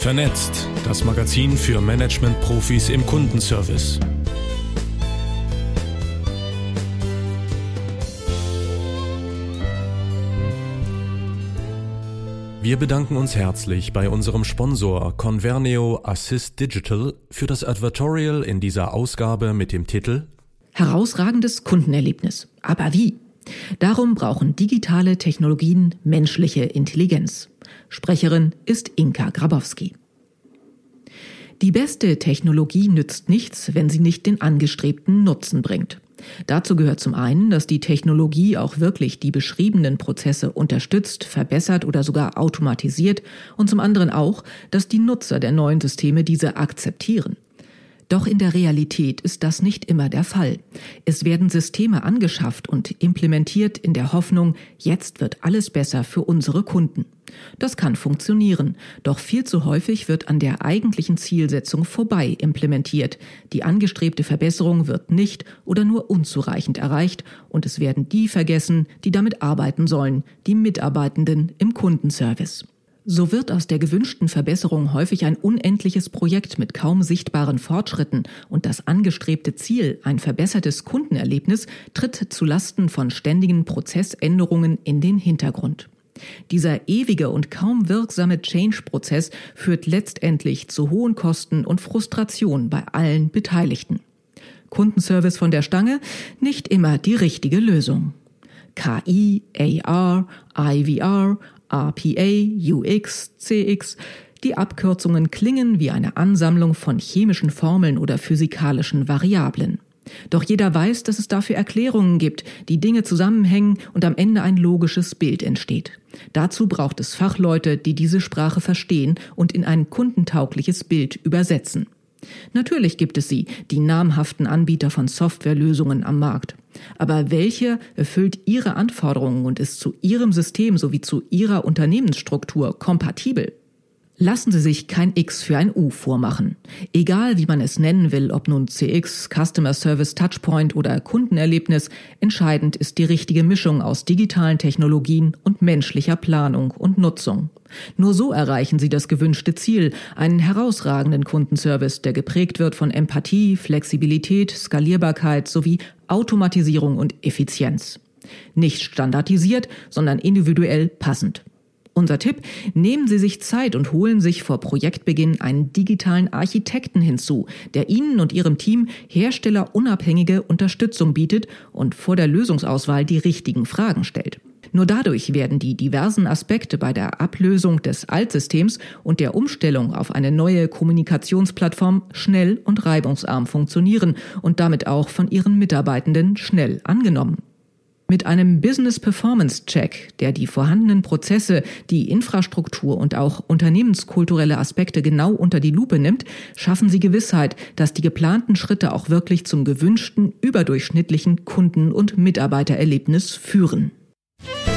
Vernetzt, das Magazin für Management-Profis im Kundenservice. Wir bedanken uns herzlich bei unserem Sponsor Converneo Assist Digital für das Advertorial in dieser Ausgabe mit dem Titel Herausragendes Kundenerlebnis. Aber wie? Darum brauchen digitale Technologien menschliche Intelligenz. Sprecherin ist Inka Grabowski. Die beste Technologie nützt nichts, wenn sie nicht den angestrebten Nutzen bringt. Dazu gehört zum einen, dass die Technologie auch wirklich die beschriebenen Prozesse unterstützt, verbessert oder sogar automatisiert und zum anderen auch, dass die Nutzer der neuen Systeme diese akzeptieren. Doch in der Realität ist das nicht immer der Fall. Es werden Systeme angeschafft und implementiert in der Hoffnung, jetzt wird alles besser für unsere Kunden. Das kann funktionieren, doch viel zu häufig wird an der eigentlichen Zielsetzung vorbei implementiert. Die angestrebte Verbesserung wird nicht oder nur unzureichend erreicht und es werden die vergessen, die damit arbeiten sollen, die Mitarbeitenden im Kundenservice. So wird aus der gewünschten Verbesserung häufig ein unendliches Projekt mit kaum sichtbaren Fortschritten und das angestrebte Ziel, ein verbessertes Kundenerlebnis, tritt zu Lasten von ständigen Prozessänderungen in den Hintergrund. Dieser ewige und kaum wirksame Change-Prozess führt letztendlich zu hohen Kosten und Frustration bei allen Beteiligten. Kundenservice von der Stange nicht immer die richtige Lösung. KI, AR, IVR, RPA, UX, CX. Die Abkürzungen klingen wie eine Ansammlung von chemischen Formeln oder physikalischen Variablen. Doch jeder weiß, dass es dafür Erklärungen gibt, die Dinge zusammenhängen und am Ende ein logisches Bild entsteht. Dazu braucht es Fachleute, die diese Sprache verstehen und in ein kundentaugliches Bild übersetzen. Natürlich gibt es sie, die namhaften Anbieter von Softwarelösungen am Markt. Aber welche erfüllt Ihre Anforderungen und ist zu Ihrem System sowie zu Ihrer Unternehmensstruktur kompatibel? Lassen Sie sich kein X für ein U vormachen. Egal wie man es nennen will, ob nun CX, Customer Service Touchpoint oder Kundenerlebnis, entscheidend ist die richtige Mischung aus digitalen Technologien und menschlicher Planung und Nutzung. Nur so erreichen Sie das gewünschte Ziel, einen herausragenden Kundenservice, der geprägt wird von Empathie, Flexibilität, Skalierbarkeit sowie Automatisierung und Effizienz. Nicht standardisiert, sondern individuell passend. Unser Tipp, nehmen Sie sich Zeit und holen sich vor Projektbeginn einen digitalen Architekten hinzu, der Ihnen und Ihrem Team herstellerunabhängige Unterstützung bietet und vor der Lösungsauswahl die richtigen Fragen stellt. Nur dadurch werden die diversen Aspekte bei der Ablösung des Altsystems und der Umstellung auf eine neue Kommunikationsplattform schnell und reibungsarm funktionieren und damit auch von ihren Mitarbeitenden schnell angenommen. Mit einem Business Performance Check, der die vorhandenen Prozesse, die Infrastruktur und auch unternehmenskulturelle Aspekte genau unter die Lupe nimmt, schaffen Sie Gewissheit, dass die geplanten Schritte auch wirklich zum gewünschten, überdurchschnittlichen Kunden- und Mitarbeitererlebnis führen. Thank you.